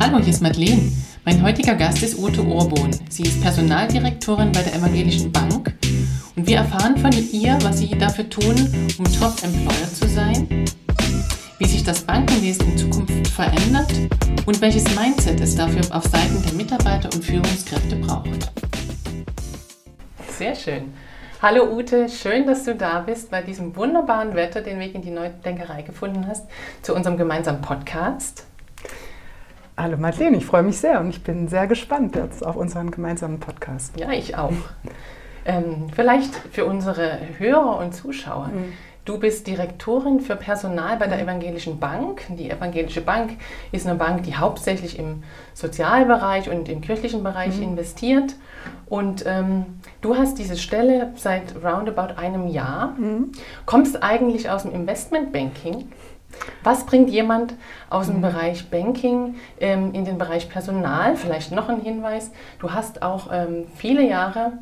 Hallo, hier ist Madeleine. Mein heutiger Gast ist Ute Urbohn. Sie ist Personaldirektorin bei der Evangelischen Bank und wir erfahren von ihr, was sie dafür tun, um Top-Employer zu sein, wie sich das Bankenwesen in Zukunft verändert und welches Mindset es dafür auf Seiten der Mitarbeiter und Führungskräfte braucht. Sehr schön. Hallo Ute, schön, dass du da bist bei diesem wunderbaren Wetter, den Weg in die Neue Denkerei gefunden hast, zu unserem gemeinsamen Podcast. Hallo Madeleine, ich freue mich sehr und ich bin sehr gespannt jetzt auf unseren gemeinsamen Podcast. Ja, ich auch. ähm, vielleicht für unsere Hörer und Zuschauer. Mhm. Du bist Direktorin für Personal bei der mhm. Evangelischen Bank. Die Evangelische Bank ist eine Bank, die hauptsächlich im Sozialbereich und im kirchlichen Bereich mhm. investiert. Und ähm, du hast diese Stelle seit roundabout einem Jahr, mhm. kommst eigentlich aus dem Investmentbanking was bringt jemand aus dem mhm. Bereich Banking ähm, in den Bereich Personal? Vielleicht noch ein Hinweis. Du hast auch ähm, viele Jahre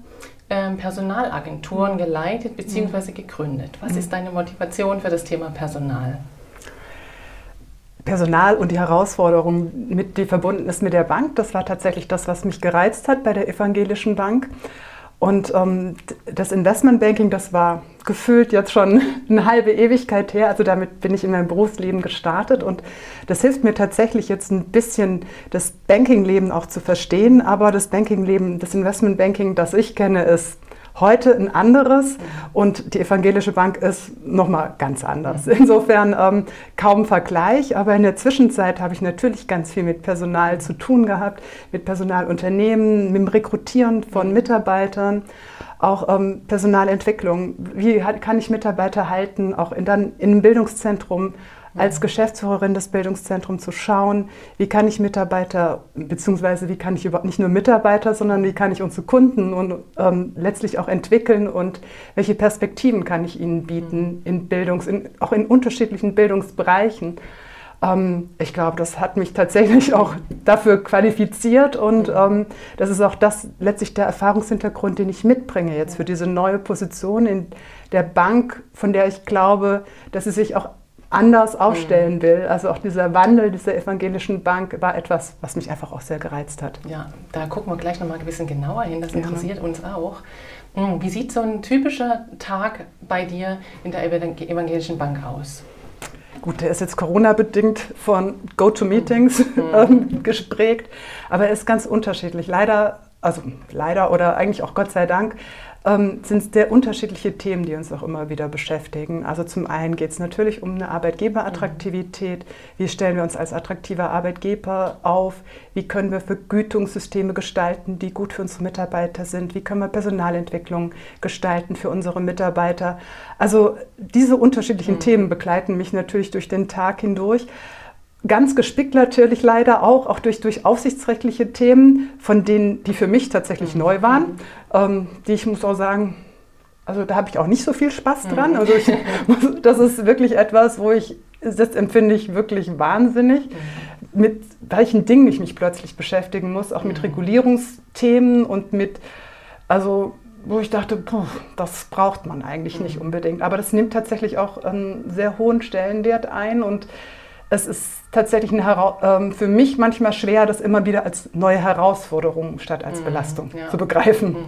ähm, Personalagenturen geleitet bzw. gegründet. Was mhm. ist deine Motivation für das Thema Personal? Personal und die Herausforderung, mit, die verbunden ist mit der Bank, das war tatsächlich das, was mich gereizt hat bei der Evangelischen Bank. Und ähm, das Investmentbanking, das war gefühlt jetzt schon eine halbe Ewigkeit her. Also damit bin ich in meinem Berufsleben gestartet und das hilft mir tatsächlich jetzt ein bisschen das Bankingleben auch zu verstehen. Aber das Bankingleben, das Investmentbanking, das ich kenne, ist heute ein anderes und die evangelische Bank ist nochmal ganz anders. Insofern ähm, kaum Vergleich, aber in der Zwischenzeit habe ich natürlich ganz viel mit Personal zu tun gehabt, mit Personalunternehmen, mit dem Rekrutieren von Mitarbeitern, auch ähm, Personalentwicklung. Wie kann ich Mitarbeiter halten, auch in, dann in einem Bildungszentrum? Als Geschäftsführerin des Bildungszentrums zu schauen, wie kann ich Mitarbeiter, beziehungsweise wie kann ich überhaupt nicht nur Mitarbeiter, sondern wie kann ich unsere Kunden und ähm, letztlich auch entwickeln und welche Perspektiven kann ich ihnen bieten in Bildungs-, in, auch in unterschiedlichen Bildungsbereichen. Ähm, ich glaube, das hat mich tatsächlich auch dafür qualifiziert und ähm, das ist auch das letztlich der Erfahrungshintergrund, den ich mitbringe jetzt für diese neue Position in der Bank, von der ich glaube, dass sie sich auch anders aufstellen mhm. will. Also auch dieser Wandel dieser evangelischen Bank war etwas, was mich einfach auch sehr gereizt hat. Ja, da gucken wir gleich nochmal ein bisschen genauer hin. Das interessiert ja. uns auch. Hm, wie sieht so ein typischer Tag bei dir in der evangelischen Bank aus? Gut, der ist jetzt Corona-bedingt von Go-to-Meetings mhm. ähm, gesprägt, aber er ist ganz unterschiedlich. Leider, also leider oder eigentlich auch Gott sei Dank, ähm, sind es sehr unterschiedliche Themen, die uns auch immer wieder beschäftigen. Also zum einen geht es natürlich um eine Arbeitgeberattraktivität. Wie stellen wir uns als attraktiver Arbeitgeber auf? Wie können wir Vergütungssysteme gestalten, die gut für unsere Mitarbeiter sind? Wie können wir Personalentwicklung gestalten für unsere Mitarbeiter? Also diese unterschiedlichen mhm. Themen begleiten mich natürlich durch den Tag hindurch ganz gespickt natürlich leider auch, auch durch, durch aufsichtsrechtliche Themen, von denen, die für mich tatsächlich mhm. neu waren, ähm, die ich muss auch sagen, also da habe ich auch nicht so viel Spaß mhm. dran. Also ich, das ist wirklich etwas, wo ich, das empfinde ich wirklich wahnsinnig, mhm. mit welchen Dingen ich mich plötzlich beschäftigen muss, auch mit Regulierungsthemen und mit, also wo ich dachte, puh, das braucht man eigentlich nicht unbedingt. Aber das nimmt tatsächlich auch einen sehr hohen Stellenwert ein und es ist tatsächlich ähm, für mich manchmal schwer, das immer wieder als neue Herausforderung statt als mhm, Belastung ja. zu begreifen. Mhm.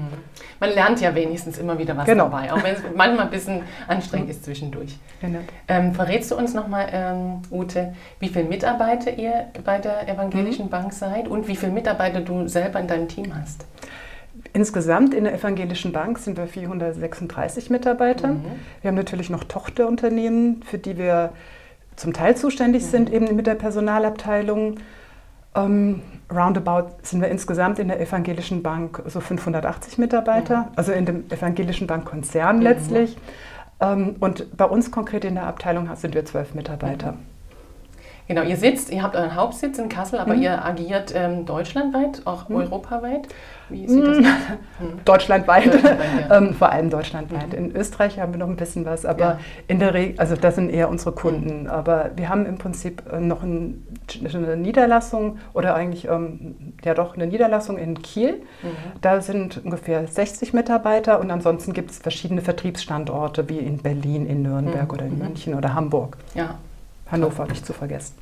Man lernt ja wenigstens immer wieder was genau. dabei, auch wenn es manchmal ein bisschen anstrengend ist zwischendurch. Genau. Ähm, verrätst du uns nochmal, ähm, Ute, wie viele Mitarbeiter ihr bei der Evangelischen mhm. Bank seid und wie viele Mitarbeiter du selber in deinem Team hast? Insgesamt in der Evangelischen Bank sind wir 436 Mitarbeiter. Mhm. Wir haben natürlich noch Tochterunternehmen, für die wir zum Teil zuständig sind, eben mit der Personalabteilung. Ähm, roundabout sind wir insgesamt in der Evangelischen Bank so 580 Mitarbeiter, mhm. also in dem Evangelischen Bankkonzern mhm. letztlich. Ähm, und bei uns konkret in der Abteilung sind wir zwölf Mitarbeiter. Mhm. Genau, ihr sitzt, ihr habt euren Hauptsitz in Kassel, aber mhm. ihr agiert ähm, deutschlandweit, auch mhm. europaweit. Wie sieht das mhm. Deutschlandweit, deutschlandweit ja. ähm, vor allem deutschlandweit. Mhm. In Österreich haben wir noch ein bisschen was, aber ja. in der Regel, also das sind eher unsere Kunden. Mhm. Aber wir haben im Prinzip äh, noch ein, eine Niederlassung oder eigentlich ähm, ja doch eine Niederlassung in Kiel. Mhm. Da sind ungefähr 60 Mitarbeiter und ansonsten gibt es verschiedene Vertriebsstandorte wie in Berlin, in Nürnberg oder in München oder Hamburg. Ja. Hannover nicht zu vergessen.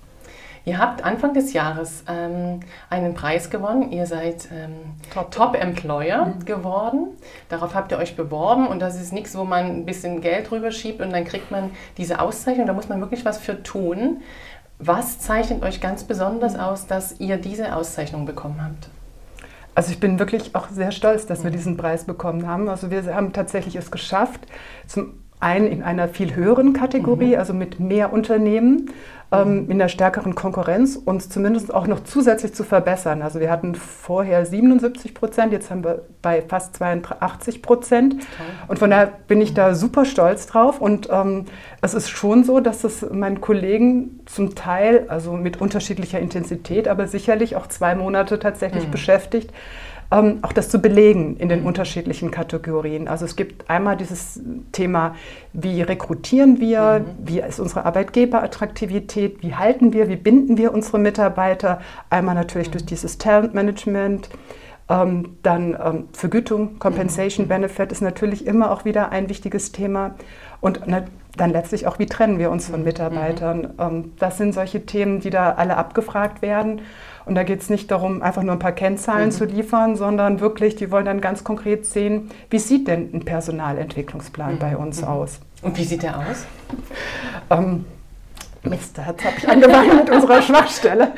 Ihr habt Anfang des Jahres ähm, einen Preis gewonnen. Ihr seid ähm, Top. Top. Employer mhm. geworden. Darauf habt ihr euch beworben und das ist nichts, wo man ein bisschen Geld rüber schiebt und dann kriegt man diese Auszeichnung. Da muss man wirklich was für tun. Was zeichnet euch ganz besonders mhm. aus, dass ihr diese Auszeichnung bekommen habt? Also ich bin wirklich auch sehr stolz, dass wir mhm. diesen Preis bekommen haben. Also wir haben tatsächlich es geschafft, zum einen in einer viel höheren Kategorie, mhm. also mit mehr Unternehmen, ähm, in der stärkeren Konkurrenz, uns zumindest auch noch zusätzlich zu verbessern. Also wir hatten vorher 77 Prozent, jetzt haben wir bei fast 82 Prozent. Und von daher bin ich da super stolz drauf. Und ähm, es ist schon so, dass es meinen Kollegen zum Teil, also mit unterschiedlicher Intensität, aber sicherlich auch zwei Monate tatsächlich mhm. beschäftigt, ähm, auch das zu belegen in den mhm. unterschiedlichen Kategorien. Also es gibt einmal dieses Thema, wie rekrutieren wir, mhm. wie ist unsere Arbeitgeberattraktivität, wie halten wir, wie binden wir unsere Mitarbeiter, einmal natürlich mhm. durch dieses Talentmanagement. Ähm, dann ähm, Vergütung, Compensation mhm. Benefit ist natürlich immer auch wieder ein wichtiges Thema. Und dann letztlich auch, wie trennen wir uns von mhm. Mitarbeitern. Ähm, das sind solche Themen, die da alle abgefragt werden. Und da geht es nicht darum, einfach nur ein paar Kennzahlen mhm. zu liefern, sondern wirklich, die wollen dann ganz konkret sehen, wie sieht denn ein Personalentwicklungsplan mhm. bei uns mhm. aus. Und wie sieht der aus? Ähm, Mist, jetzt habe ich angefangen mit unserer Schwachstelle.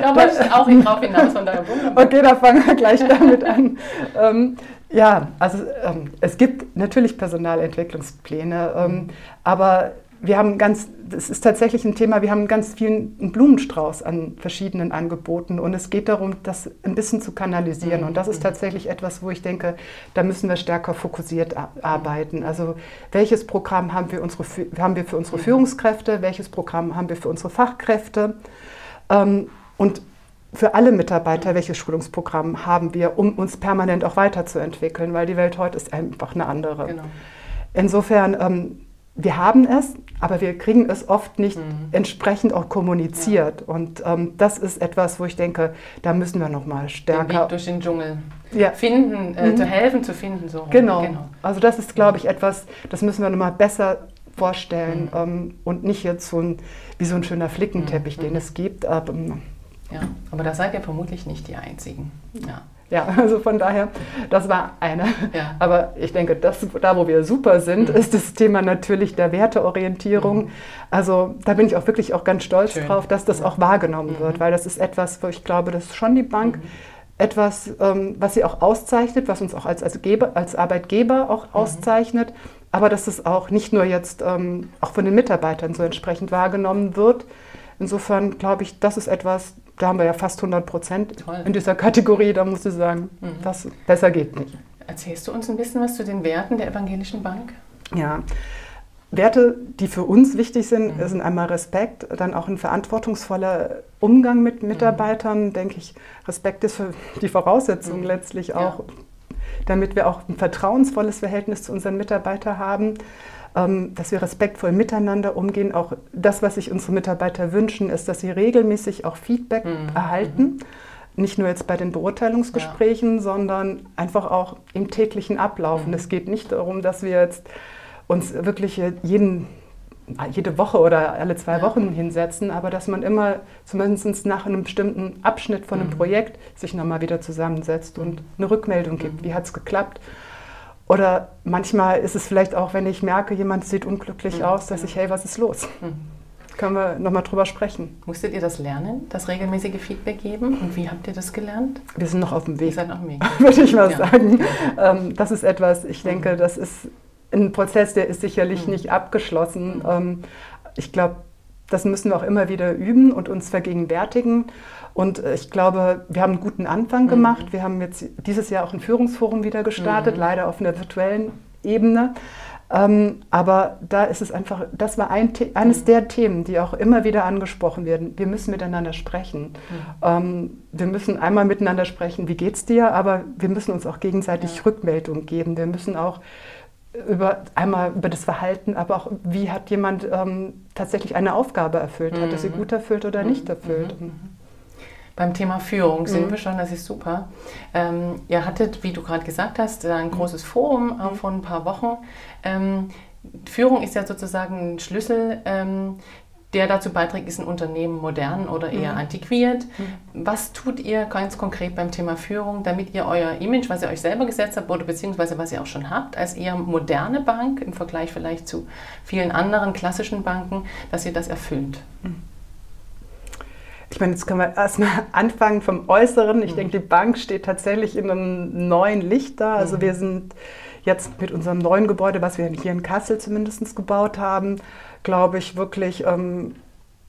da wollte ich auch drauf hinaus von deiner Wunderbar. Okay, da fangen wir gleich damit an. Ähm, ja, also ähm, es gibt natürlich Personalentwicklungspläne, ähm, aber wir haben ganz, das ist tatsächlich ein Thema, wir haben ganz vielen Blumenstrauß an verschiedenen Angeboten und es geht darum, das ein bisschen zu kanalisieren. Und das ist mhm. tatsächlich etwas, wo ich denke, da müssen wir stärker fokussiert arbeiten. Also welches Programm haben wir, unsere, haben wir für unsere mhm. Führungskräfte, welches Programm haben wir für unsere Fachkräfte ähm, und für alle Mitarbeiter, welches Schulungsprogramm haben wir, um uns permanent auch weiterzuentwickeln, weil die Welt heute ist einfach eine andere. Genau. Insofern, ähm, wir haben es, aber wir kriegen es oft nicht mhm. entsprechend auch kommuniziert. Ja. Und ähm, das ist etwas, wo ich denke, da müssen wir noch mal stärker den Weg durch den Dschungel ja. finden, äh, mhm. zu helfen zu finden. So. Genau. genau. Also das ist, glaube ich, etwas, das müssen wir noch mal besser vorstellen mhm. ähm, und nicht jetzt so ein, wie so ein schöner Flickenteppich, mhm. den es gibt. Aber, ja, aber da seid ihr vermutlich nicht die Einzigen. Ja. Ja, also von daher, das war eine. Ja. Aber ich denke, das, da wo wir super sind, mhm. ist das Thema natürlich der Werteorientierung. Mhm. Also da bin ich auch wirklich auch ganz stolz Schön. drauf, dass das auch wahrgenommen mhm. wird, weil das ist etwas, wo ich glaube, dass schon die Bank mhm. etwas, ähm, was sie auch auszeichnet, was uns auch als, als, Geber, als Arbeitgeber auch mhm. auszeichnet, aber dass es auch nicht nur jetzt ähm, auch von den Mitarbeitern so entsprechend wahrgenommen wird. Insofern glaube ich, das ist etwas, da haben wir ja fast 100 Prozent in dieser Kategorie. Da musst du sagen, mhm. das besser geht nicht. Erzählst du uns ein bisschen was zu den Werten der Evangelischen Bank? Ja. Werte, die für uns wichtig sind, mhm. sind einmal Respekt, dann auch ein verantwortungsvoller Umgang mit mhm. Mitarbeitern, mhm. denke ich. Respekt ist für die Voraussetzung mhm. letztlich auch, ja. damit wir auch ein vertrauensvolles Verhältnis zu unseren Mitarbeitern haben. Ähm, dass wir respektvoll miteinander umgehen. Auch das, was sich unsere Mitarbeiter wünschen, ist, dass sie regelmäßig auch Feedback mhm. erhalten. Mhm. Nicht nur jetzt bei den Beurteilungsgesprächen, ja. sondern einfach auch im täglichen Ablauf. Mhm. es geht nicht darum, dass wir jetzt uns wirklich jeden jede Woche oder alle zwei ja. Wochen hinsetzen, aber dass man immer zumindest nach einem bestimmten Abschnitt von einem mhm. Projekt sich nochmal wieder zusammensetzt und eine Rückmeldung gibt. Mhm. Wie hat es geklappt? Oder manchmal ist es vielleicht auch, wenn ich merke, jemand sieht unglücklich mhm. aus, dass ich, hey, was ist los? Mhm. Können wir nochmal drüber sprechen. Musstet ihr das lernen, das regelmäßige Feedback geben? Und wie habt ihr das gelernt? Wir sind noch auf dem Weg. Ihr seid noch auf dem Weg. Würde ich mal ja. sagen. Ähm, das ist etwas, ich denke, mhm. das ist ein Prozess, der ist sicherlich mhm. nicht abgeschlossen. Mhm. Ähm, ich glaube, das müssen wir auch immer wieder üben und uns vergegenwärtigen. Und äh, ich glaube, wir haben einen guten Anfang mhm. gemacht. Wir haben jetzt dieses Jahr auch ein Führungsforum wieder gestartet, mhm. leider auf einer virtuellen Ebene. Ähm, aber da ist es einfach, das war ein, eines mhm. der Themen, die auch immer wieder angesprochen werden. Wir müssen miteinander sprechen. Mhm. Ähm, wir müssen einmal miteinander sprechen, wie geht's dir, aber wir müssen uns auch gegenseitig ja. Rückmeldung geben. Wir müssen auch über einmal über das Verhalten, aber auch wie hat jemand ähm, tatsächlich eine Aufgabe erfüllt, mhm. hat er sie gut erfüllt oder nicht erfüllt. Mhm. Beim Thema Führung sind mhm. wir schon, das ist super. Ähm, ihr hattet, wie du gerade gesagt hast, ein mhm. großes Forum äh, vor ein paar Wochen. Ähm, Führung ist ja sozusagen ein Schlüssel, ähm, der dazu beiträgt, ist ein Unternehmen modern oder eher mhm. antiquiert. Mhm. Was tut ihr ganz konkret beim Thema Führung, damit ihr euer Image, was ihr euch selber gesetzt habt oder beziehungsweise was ihr auch schon habt, als eher moderne Bank im Vergleich vielleicht zu vielen anderen klassischen Banken, dass ihr das erfüllt? Mhm. Ich meine, jetzt können wir erstmal anfangen vom Äußeren. Ich mhm. denke, die Bank steht tatsächlich in einem neuen Licht da. Also mhm. wir sind jetzt mit unserem neuen Gebäude, was wir hier in Kassel zumindest gebaut haben, glaube ich, wirklich ähm,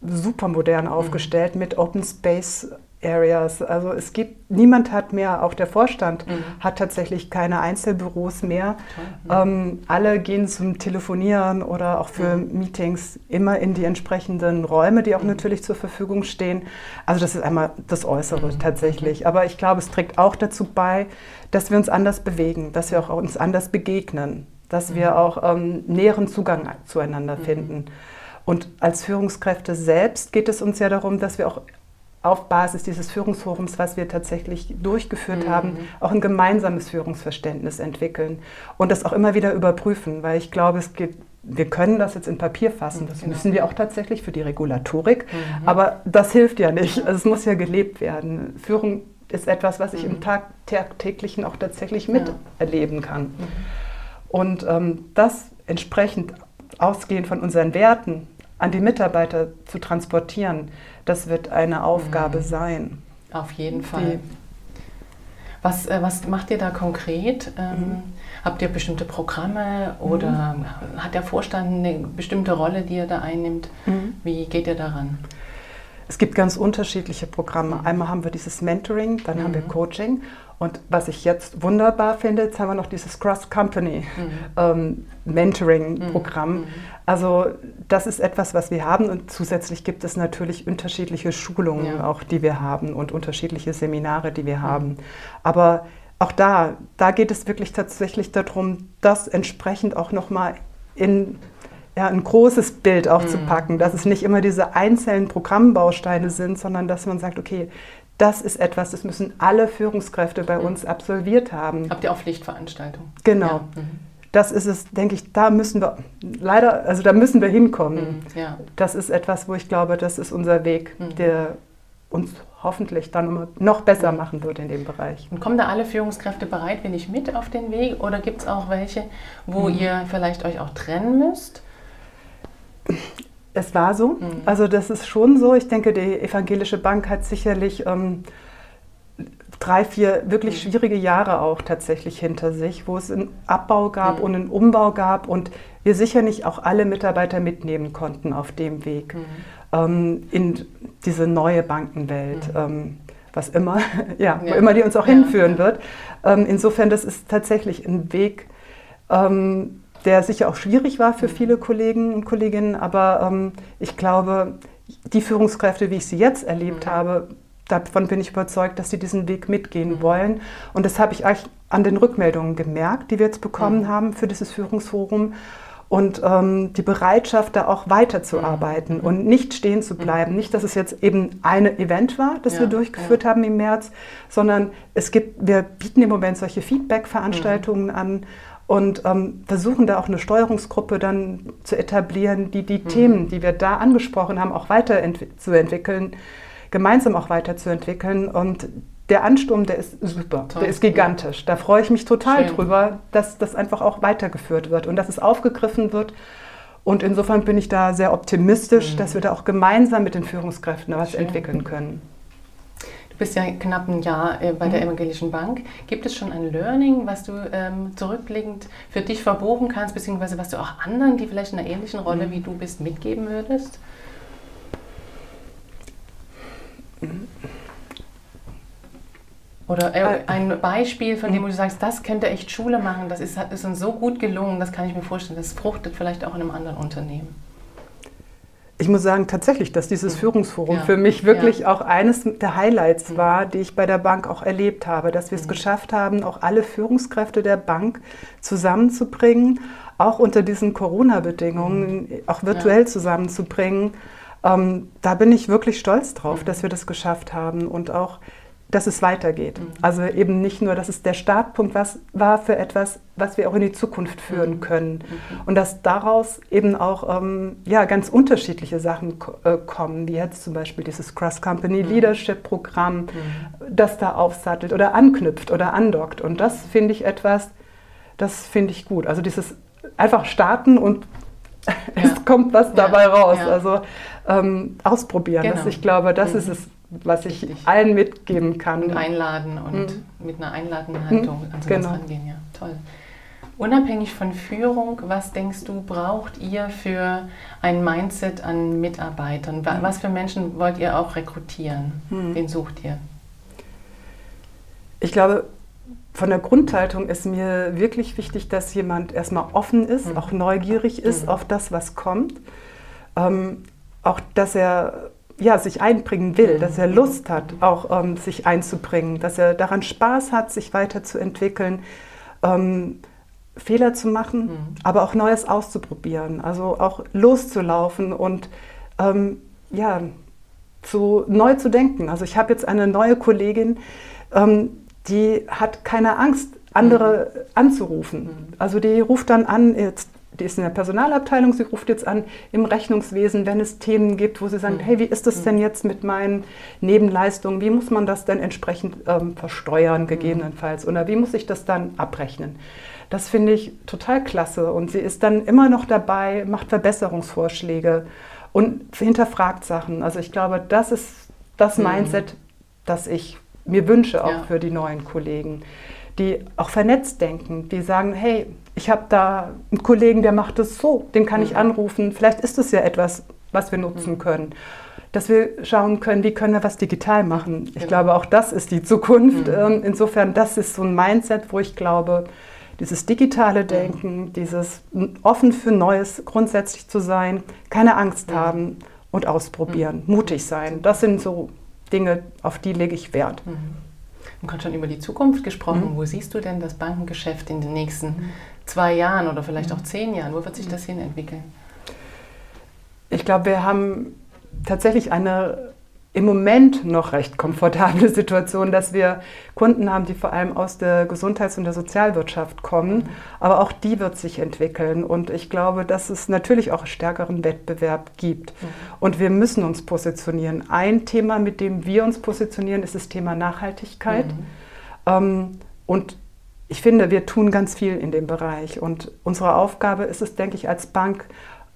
super modern mhm. aufgestellt mhm. mit Open Space Areas. Also es gibt, niemand hat mehr, auch der Vorstand mhm. hat tatsächlich keine Einzelbüros mehr. Mhm. Ähm, alle gehen zum Telefonieren oder auch für mhm. Meetings immer in die entsprechenden Räume, die auch mhm. natürlich zur Verfügung stehen. Also das ist einmal das Äußere mhm. tatsächlich. Aber ich glaube, es trägt auch dazu bei, dass wir uns anders bewegen, dass wir auch uns anders begegnen dass wir mhm. auch ähm, näheren Zugang zueinander mhm. finden. Und als Führungskräfte selbst geht es uns ja darum, dass wir auch auf Basis dieses Führungsforums, was wir tatsächlich durchgeführt mhm. haben, auch ein gemeinsames Führungsverständnis entwickeln und das auch immer wieder überprüfen, weil ich glaube, es geht, wir können das jetzt in Papier fassen, das genau. müssen wir auch tatsächlich für die Regulatorik, mhm. aber das hilft ja nicht, also es muss ja gelebt werden. Führung ist etwas, was ich mhm. im Tag, tagtäglichen auch tatsächlich miterleben kann. Und ähm, das entsprechend ausgehend von unseren Werten an die Mitarbeiter zu transportieren, das wird eine Aufgabe mhm. sein. Auf jeden Fall. Was, äh, was macht ihr da konkret? Ähm, mhm. Habt ihr bestimmte Programme oder mhm. hat der Vorstand eine bestimmte Rolle, die er da einnimmt? Mhm. Wie geht ihr daran? Es gibt ganz unterschiedliche Programme. Mhm. Einmal haben wir dieses Mentoring, dann haben wir mhm. Coaching und was ich jetzt wunderbar finde, jetzt haben wir noch dieses Cross-Company-Mentoring-Programm. Mhm. Ähm, mhm. mhm. Also das ist etwas, was wir haben und zusätzlich gibt es natürlich unterschiedliche Schulungen ja. auch, die wir haben und unterschiedliche Seminare, die wir mhm. haben. Aber auch da, da geht es wirklich tatsächlich darum, das entsprechend auch nochmal in ja, ein großes Bild auch mhm. zu packen, dass es nicht immer diese einzelnen Programmbausteine sind, sondern dass man sagt, okay, das ist etwas, das müssen alle Führungskräfte bei mhm. uns absolviert haben. Habt ihr auch Pflichtveranstaltungen? Genau. Ja. Mhm. Das ist es, denke ich, da müssen wir leider, also da müssen wir hinkommen. Mhm. Ja. Das ist etwas, wo ich glaube, das ist unser Weg, mhm. der uns hoffentlich dann noch besser mhm. machen wird in dem Bereich. Und kommen da alle Führungskräfte bereitwillig mit auf den Weg oder gibt es auch welche, wo mhm. ihr vielleicht euch auch trennen müsst? Es war so. Mhm. Also das ist schon so. Ich denke, die evangelische Bank hat sicherlich ähm, drei, vier wirklich mhm. schwierige Jahre auch tatsächlich hinter sich, wo es einen Abbau gab mhm. und einen Umbau gab und wir sicher nicht auch alle Mitarbeiter mitnehmen konnten auf dem Weg mhm. ähm, in diese neue Bankenwelt. Mhm. Ähm, was immer, ja, ja, wo immer die uns auch ja, hinführen ja. wird. Ähm, insofern, das ist tatsächlich ein Weg, ähm, der sicher auch schwierig war für mhm. viele Kollegen und Kolleginnen, aber ähm, ich glaube, die Führungskräfte, wie ich sie jetzt erlebt mhm. habe, davon bin ich überzeugt, dass sie diesen Weg mitgehen mhm. wollen. Und das habe ich eigentlich an den Rückmeldungen gemerkt, die wir jetzt bekommen mhm. haben für dieses Führungsforum. Und ähm, die Bereitschaft, da auch weiterzuarbeiten mhm. und nicht stehen zu bleiben. Mhm. Nicht, dass es jetzt eben ein Event war, das ja, wir durchgeführt ja. haben im März, sondern es gibt, wir bieten im Moment solche Feedback-Veranstaltungen an und ähm, versuchen da auch eine Steuerungsgruppe dann zu etablieren, die die mhm. Themen, die wir da angesprochen haben, auch weiterzuentwickeln, gemeinsam auch weiterzuentwickeln. Und der Ansturm, der ist super, Toll. der ist gigantisch. Da freue ich mich total Schön. drüber, dass das einfach auch weitergeführt wird und dass es aufgegriffen wird. Und insofern bin ich da sehr optimistisch, mhm. dass wir da auch gemeinsam mit den Führungskräften was Schön. entwickeln können. Du bist ja knapp ein Jahr äh, bei der mhm. Evangelischen Bank. Gibt es schon ein Learning, was du ähm, zurückblickend für dich verbuchen kannst, beziehungsweise was du auch anderen, die vielleicht in einer ähnlichen Rolle mhm. wie du bist, mitgeben würdest? Oder äh, äh. ein Beispiel, von dem du sagst, das könnte echt Schule machen, das ist, ist uns so gut gelungen, das kann ich mir vorstellen, das fruchtet vielleicht auch in einem anderen Unternehmen ich muss sagen, tatsächlich, dass dieses Führungsforum ja. für mich wirklich ja. auch eines der Highlights mhm. war, die ich bei der Bank auch erlebt habe, dass wir es mhm. geschafft haben, auch alle Führungskräfte der Bank zusammenzubringen, auch unter diesen Corona-Bedingungen, mhm. auch virtuell ja. zusammenzubringen. Ähm, da bin ich wirklich stolz drauf, dass wir das geschafft haben und auch dass es weitergeht. Mhm. Also eben nicht nur, dass es der Startpunkt was, war für etwas, was wir auch in die Zukunft führen mhm. können. Mhm. Und dass daraus eben auch ähm, ja, ganz unterschiedliche Sachen äh, kommen, wie jetzt zum Beispiel dieses Cross-Company mhm. Leadership Programm, mhm. das da aufsattelt oder anknüpft oder andockt. Und das finde ich etwas, das finde ich gut. Also dieses einfach starten und ja. es kommt was dabei raus. Ja. Also ähm, ausprobieren. Genau. Das, ich glaube, das ist es, was ich allen mitgeben kann. Und einladen und mhm. mit einer einladenden Haltung mhm. an sowas genau. rangehen. Ja, toll. Unabhängig von Führung, was denkst du, braucht ihr für ein Mindset an Mitarbeitern? Mhm. Was für Menschen wollt ihr auch rekrutieren? Mhm. Wen sucht ihr? Ich glaube, von der Grundhaltung ist mir wirklich wichtig, dass jemand erstmal offen ist, mhm. auch neugierig ist mhm. auf das, was kommt. Ähm, auch, dass er ja, sich einbringen will, dass er Lust hat, auch ähm, sich einzubringen, dass er daran Spaß hat, sich weiterzuentwickeln, ähm, Fehler zu machen, mhm. aber auch Neues auszuprobieren, also auch loszulaufen und ähm, ja, zu, neu zu denken. Also ich habe jetzt eine neue Kollegin, ähm, die hat keine Angst, andere mhm. anzurufen. Mhm. Also die ruft dann an, jetzt die ist in der Personalabteilung, sie ruft jetzt an im Rechnungswesen, wenn es Themen gibt, wo sie sagen, mhm. hey, wie ist das mhm. denn jetzt mit meinen Nebenleistungen? Wie muss man das denn entsprechend ähm, versteuern, mhm. gegebenenfalls? Oder wie muss ich das dann abrechnen? Das finde ich total klasse. Und sie ist dann immer noch dabei, macht Verbesserungsvorschläge und hinterfragt Sachen. Also ich glaube, das ist das mhm. Mindset, das ich mir wünsche, auch ja. für die neuen Kollegen, die auch vernetzt denken, die sagen, hey, ich habe da einen Kollegen, der macht es so, den kann mhm. ich anrufen. Vielleicht ist es ja etwas, was wir nutzen mhm. können. Dass wir schauen können, wie können wir was digital machen. Ich genau. glaube, auch das ist die Zukunft. Mhm. Ähm, insofern, das ist so ein Mindset, wo ich glaube, dieses digitale mhm. Denken, dieses offen für Neues grundsätzlich zu sein, keine Angst mhm. haben und ausprobieren, mhm. mutig sein. Das sind so Dinge, auf die lege ich Wert. Mhm. Du hast schon über die Zukunft gesprochen. Wo siehst du denn das Bankengeschäft in den nächsten. Zwei Jahren oder vielleicht auch zehn Jahren? Wo wird sich das hin entwickeln? Ich glaube, wir haben tatsächlich eine im Moment noch recht komfortable Situation, dass wir Kunden haben, die vor allem aus der Gesundheits- und der Sozialwirtschaft kommen. Mhm. Aber auch die wird sich entwickeln. Und ich glaube, dass es natürlich auch stärkeren Wettbewerb gibt. Mhm. Und wir müssen uns positionieren. Ein Thema, mit dem wir uns positionieren, ist das Thema Nachhaltigkeit. Mhm. Ähm, und ich finde, wir tun ganz viel in dem Bereich. Und unsere Aufgabe ist es, denke ich, als Bank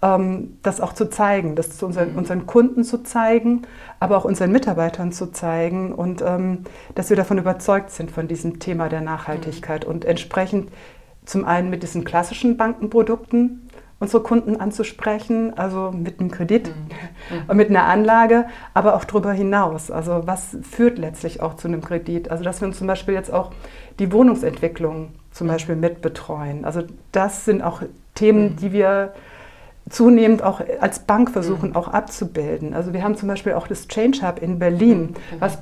ähm, das auch zu zeigen, das zu unseren, mhm. unseren, Kunden zu zeigen, aber auch unseren Mitarbeitern zu zeigen und ähm, dass wir davon überzeugt sind von diesem Thema der Nachhaltigkeit mhm. und entsprechend zum einen mit diesen klassischen Bankenprodukten unsere Kunden anzusprechen, also mit einem Kredit mhm. und mit einer Anlage, aber auch darüber hinaus. Also was führt letztlich auch zu einem Kredit? Also dass wir uns zum Beispiel jetzt auch die Wohnungsentwicklung zum Beispiel mitbetreuen. Also das sind auch Themen, die wir zunehmend auch als Bank versuchen, mhm. auch abzubilden. Also wir haben zum Beispiel auch das Change Hub in Berlin, mhm. was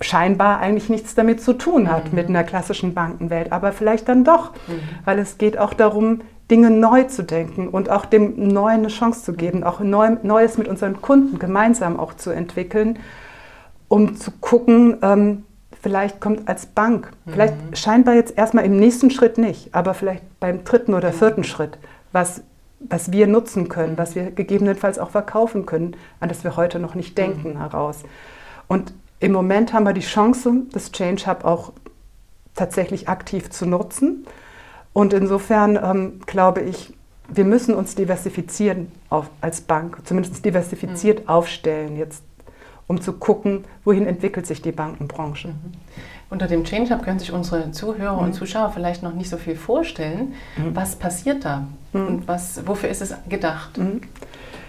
scheinbar eigentlich nichts damit zu tun hat mhm. mit einer klassischen Bankenwelt, aber vielleicht dann doch, mhm. weil es geht auch darum, Dinge neu zu denken und auch dem Neuen eine Chance zu geben, auch Neu Neues mit unseren Kunden gemeinsam auch zu entwickeln, um zu gucken, ähm, vielleicht kommt als Bank, vielleicht mhm. scheinbar jetzt erstmal im nächsten Schritt nicht, aber vielleicht beim dritten oder vierten Schritt, was was wir nutzen können, was wir gegebenenfalls auch verkaufen können, an das wir heute noch nicht denken, mhm. heraus. Und im Moment haben wir die Chance, das Change Hub auch tatsächlich aktiv zu nutzen. Und insofern ähm, glaube ich, wir müssen uns diversifizieren auf, als Bank, zumindest diversifiziert mhm. aufstellen jetzt, um zu gucken, wohin entwickelt sich die Bankenbranche. Mhm. Unter dem Change Hub können sich unsere Zuhörer mhm. und Zuschauer vielleicht noch nicht so viel vorstellen. Mhm. Was passiert da mhm. und was, wofür ist es gedacht? Mhm.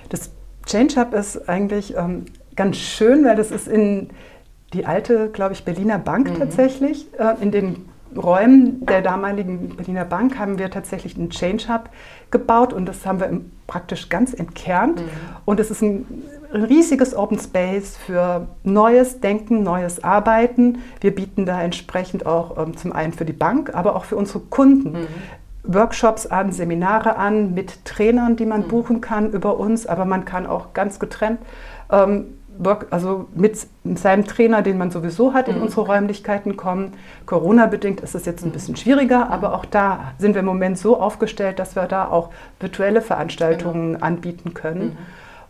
Das Change Hub ist eigentlich ähm, ganz schön, weil das ist in die alte, glaube ich, Berliner Bank tatsächlich, äh, in den Räumen der damaligen Berliner Bank haben wir tatsächlich einen Change Hub gebaut und das haben wir praktisch ganz entkernt. Mhm. Und es ist ein riesiges Open Space für neues Denken, neues Arbeiten. Wir bieten da entsprechend auch ähm, zum einen für die Bank, aber auch für unsere Kunden. Mhm. Workshops an, Seminare an mit Trainern, die man mhm. buchen kann über uns, aber man kann auch ganz getrennt ähm, also mit seinem Trainer, den man sowieso hat, in mhm. unsere Räumlichkeiten kommen. Corona-bedingt ist es jetzt ein bisschen schwieriger, aber auch da sind wir im Moment so aufgestellt, dass wir da auch virtuelle Veranstaltungen genau. anbieten können. Mhm.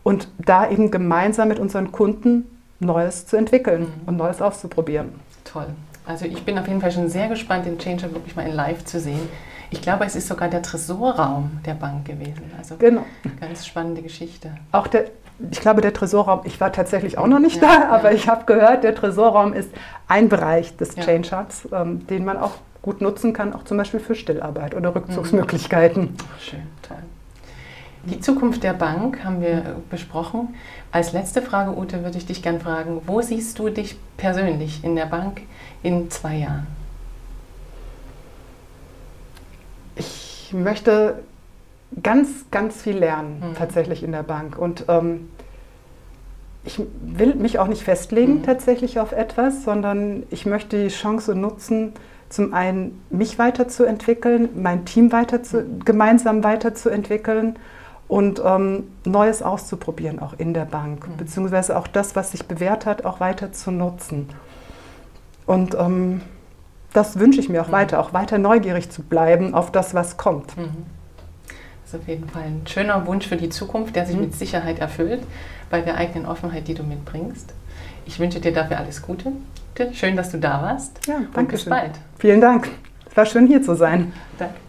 Und da eben gemeinsam mit unseren Kunden Neues zu entwickeln mhm. und Neues auszuprobieren. Toll. Also ich bin auf jeden Fall schon sehr gespannt, den Changer wirklich mal in live zu sehen. Ich glaube, es ist sogar der Tresorraum der Bank gewesen. Also genau. ganz spannende Geschichte. Auch der, ich glaube, der Tresorraum, ich war tatsächlich auch noch nicht ja, da, aber ja. ich habe gehört, der Tresorraum ist ein Bereich des. Change Hubs, ähm, den man auch gut nutzen kann, auch zum Beispiel für Stillarbeit oder Rückzugsmöglichkeiten. Mhm. Schön, toll. Die Zukunft der Bank haben wir besprochen. Als letzte Frage, Ute, würde ich dich gerne fragen, wo siehst du dich persönlich in der Bank in zwei Jahren? Ich möchte ganz, ganz viel lernen, mhm. tatsächlich in der Bank. Und ähm, ich will mich auch nicht festlegen, mhm. tatsächlich auf etwas, sondern ich möchte die Chance nutzen, zum einen mich weiterzuentwickeln, mein Team weiter zu, mhm. gemeinsam weiterzuentwickeln und ähm, Neues auszuprobieren, auch in der Bank, mhm. beziehungsweise auch das, was sich bewährt hat, auch weiter zu nutzen. Und ähm, das wünsche ich mir auch mhm. weiter, auch weiter neugierig zu bleiben auf das, was kommt. Mhm. Das ist auf jeden Fall ein schöner Wunsch für die Zukunft, der sich mhm. mit Sicherheit erfüllt, bei der eigenen Offenheit, die du mitbringst. Ich wünsche dir dafür alles Gute. Schön, dass du da warst. Ja, danke. Und bis bald. Vielen Dank. Es war schön, hier zu sein. Danke.